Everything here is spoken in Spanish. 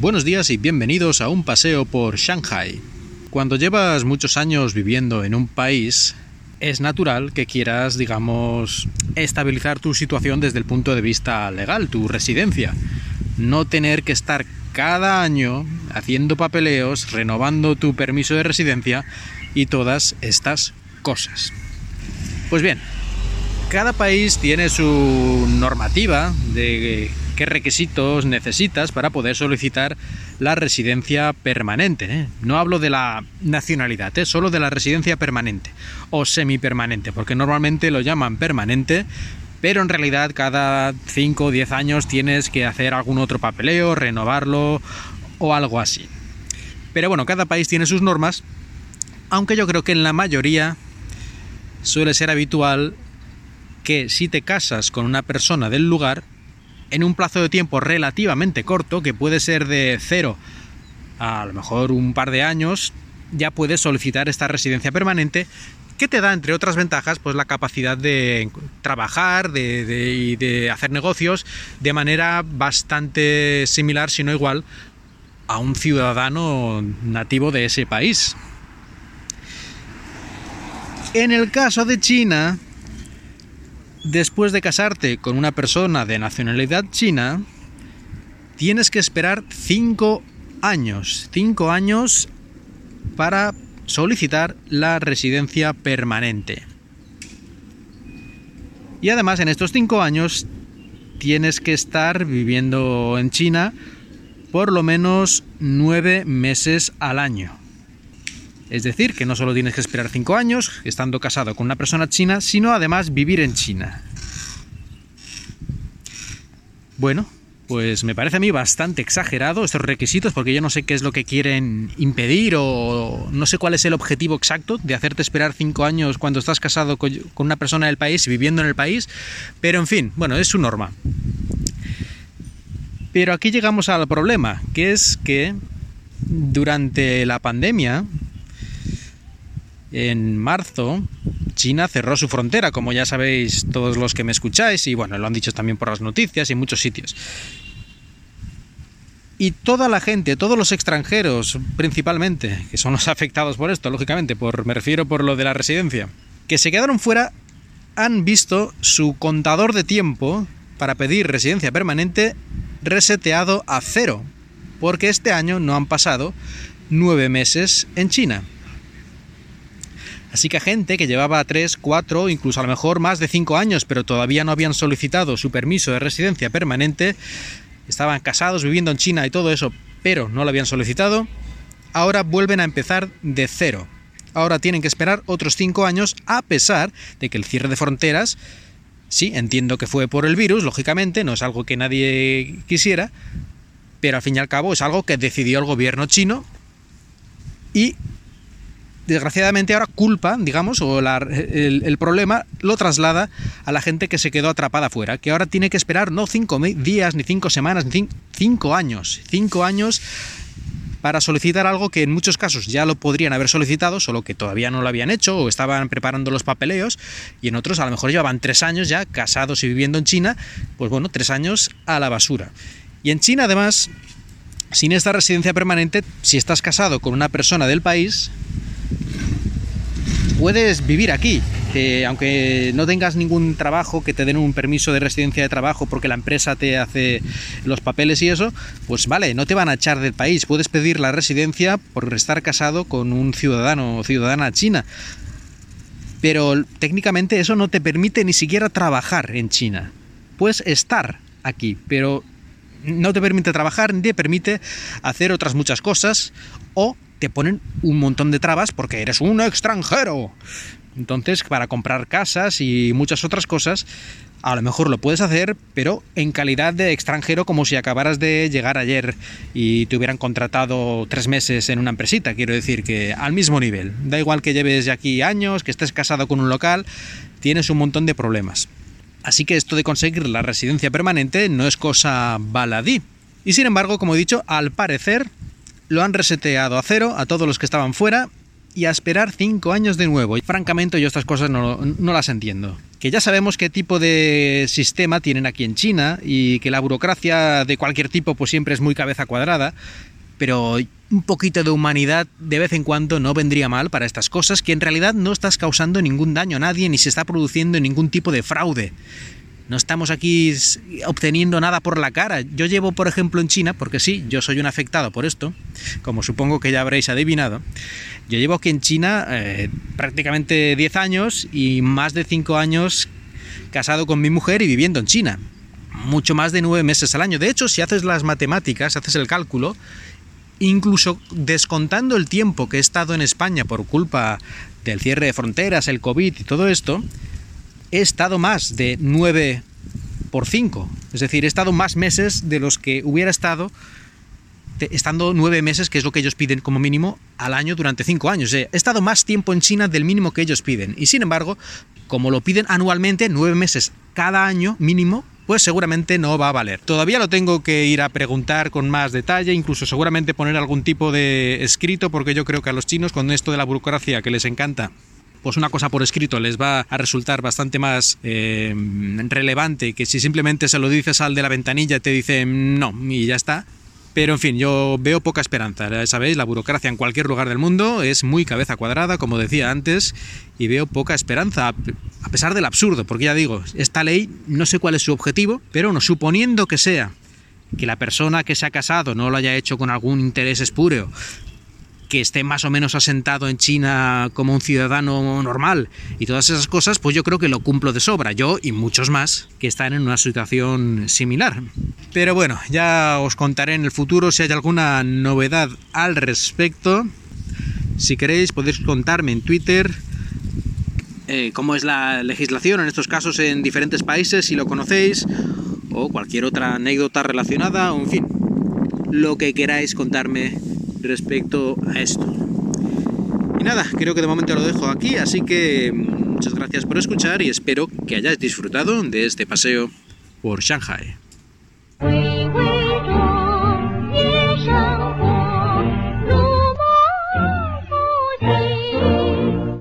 Buenos días y bienvenidos a un paseo por Shanghai. Cuando llevas muchos años viviendo en un país, es natural que quieras, digamos, estabilizar tu situación desde el punto de vista legal, tu residencia. No tener que estar cada año haciendo papeleos, renovando tu permiso de residencia y todas estas cosas. Pues bien, cada país tiene su normativa de qué requisitos necesitas para poder solicitar la residencia permanente. ¿eh? No hablo de la nacionalidad, ¿eh? solo de la residencia permanente o semipermanente, porque normalmente lo llaman permanente, pero en realidad cada 5 o 10 años tienes que hacer algún otro papeleo, renovarlo o algo así. Pero bueno, cada país tiene sus normas, aunque yo creo que en la mayoría suele ser habitual que si te casas con una persona del lugar, en un plazo de tiempo relativamente corto, que puede ser de cero a, lo mejor un par de años, ya puedes solicitar esta residencia permanente que te da, entre otras ventajas, pues la capacidad de trabajar de, y de hacer negocios de manera bastante similar, si no igual, a un ciudadano nativo de ese país. En el caso de China, después de casarte con una persona de nacionalidad china, tienes que esperar 5 años. 5 años para solicitar la residencia permanente. Y además en estos 5 años tienes que estar viviendo en China por lo menos 9 meses al año. Es decir, que no solo tienes que esperar 5 años estando casado con una persona china, sino además vivir en China. Bueno, pues me parece a mí bastante exagerado estos requisitos porque yo no sé qué es lo que quieren impedir o no sé cuál es el objetivo exacto de hacerte esperar 5 años cuando estás casado con una persona del país y viviendo en el país, pero en fin, bueno, es su norma. Pero aquí llegamos al problema, que es que durante la pandemia en marzo, China cerró su frontera, como ya sabéis todos los que me escucháis, y bueno, lo han dicho también por las noticias y en muchos sitios. Y toda la gente, todos los extranjeros, principalmente, que son los afectados por esto, lógicamente, por, me refiero por lo de la residencia, que se quedaron fuera, han visto su contador de tiempo para pedir residencia permanente reseteado a cero, porque este año no han pasado nueve meses en China. Así que gente que llevaba 3, 4, incluso a lo mejor más de 5 años, pero todavía no habían solicitado su permiso de residencia permanente, estaban casados, viviendo en China y todo eso, pero no lo habían solicitado, ahora vuelven a empezar de cero. Ahora tienen que esperar otros 5 años a pesar de que el cierre de fronteras, sí, entiendo que fue por el virus, lógicamente, no es algo que nadie quisiera, pero al fin y al cabo es algo que decidió el gobierno chino y desgraciadamente ahora culpa, digamos, o el, problema lo traslada a la gente que se quedó atrapada fuera, que ahora tiene que esperar no cinco días, ni cinco semanas, ni cinco años, cinco años para solicitar algo que en muchos casos ya lo podrían haber solicitado, solo que todavía no lo habían hecho o estaban preparando los papeleos, y en otros a lo mejor llevaban tres años ya casados y viviendo en China, pues bueno, tres años a la basura. Y en China además, sin esta residencia permanente, si estás casado con una persona del país, puedes vivir aquí, que aunque no tengas ningún trabajo, que te den un permiso de residencia de trabajo porque la empresa te hace los papeles y eso, pues vale, no te van a echar del país, puedes pedir la residencia por estar casado con un ciudadano o ciudadana china. Pero técnicamente eso no te permite ni siquiera trabajar en China. Puedes estar aquí, pero no te permite trabajar ni te permite hacer otras muchas cosas o te ponen un montón de trabas porque eres un extranjero. Entonces, para comprar casas y muchas otras cosas, a lo mejor lo puedes hacer, pero en calidad de extranjero, como si acabaras de llegar ayer y te hubieran contratado tres meses en una empresita. Quiero decir que al mismo nivel. Da igual que lleves ya aquí años, que estés casado con un local, tienes un montón de problemas. Así que esto de conseguir la residencia permanente no es cosa baladí. Y sin embargo, como he dicho, al parecer lo han reseteado a cero a todos los que estaban fuera y a esperar cinco años de nuevo. Y francamente yo estas cosas no, no las entiendo. Que ya sabemos qué tipo de sistema tienen aquí en China y que la burocracia de cualquier tipo pues siempre es muy cabeza cuadrada, pero un poquito de humanidad de vez en cuando no vendría mal para estas cosas que en realidad no estás causando ningún daño a nadie ni se está produciendo ningún tipo de fraude. No estamos aquí obteniendo nada por la cara. Yo llevo, por ejemplo, en China, porque sí, yo soy un afectado por esto, como supongo que ya habréis adivinado, yo llevo aquí en China eh, prácticamente 10 años y más de 5 años casado con mi mujer y viviendo en China. Mucho más de 9 meses al año. De hecho, si haces las matemáticas, haces el cálculo, incluso descontando el tiempo que he estado en España por culpa del cierre de fronteras, el COVID y todo esto, he estado más de 9 por 5. Es decir, he estado más meses de los que hubiera estado estando nueve meses, que es lo que ellos piden como mínimo al año durante cinco años. he estado más tiempo en China del mínimo que ellos piden. Y sin embargo, como lo piden anualmente, nueve meses cada año mínimo, pues seguramente no va a valer. Todavía lo tengo que ir a preguntar con más detalle, incluso seguramente poner algún tipo de escrito, porque yo creo que a los chinos, con esto de la burocracia que les encanta, pues una cosa por escrito les va a resultar bastante más eh, relevante que si simplemente se lo dices al de la ventanilla te dice no y ya está. Pero en fin, yo veo poca esperanza. Sabéis, la burocracia en cualquier lugar del mundo es muy cabeza cuadrada, como decía antes, y veo poca esperanza, a pesar del absurdo, porque ya digo, esta ley no sé cuál es su objetivo, pero no, suponiendo que sea que la persona que se ha casado no lo haya hecho con algún interés espúreo, que esté más o menos asentado en China como un ciudadano normal y todas esas cosas, pues yo creo que lo cumplo de sobra, yo y muchos más que están en una situación similar. Pero bueno, ya os contaré en el futuro si hay alguna novedad al respecto. Si queréis podéis contarme en Twitter eh, cómo es la legislación en estos casos en diferentes países, si lo conocéis, o cualquier otra anécdota relacionada, o en fin, lo que queráis contarme respecto a esto. Y nada, creo que de momento lo dejo aquí, así que muchas gracias por escuchar y espero que hayáis disfrutado de este paseo por Shanghai.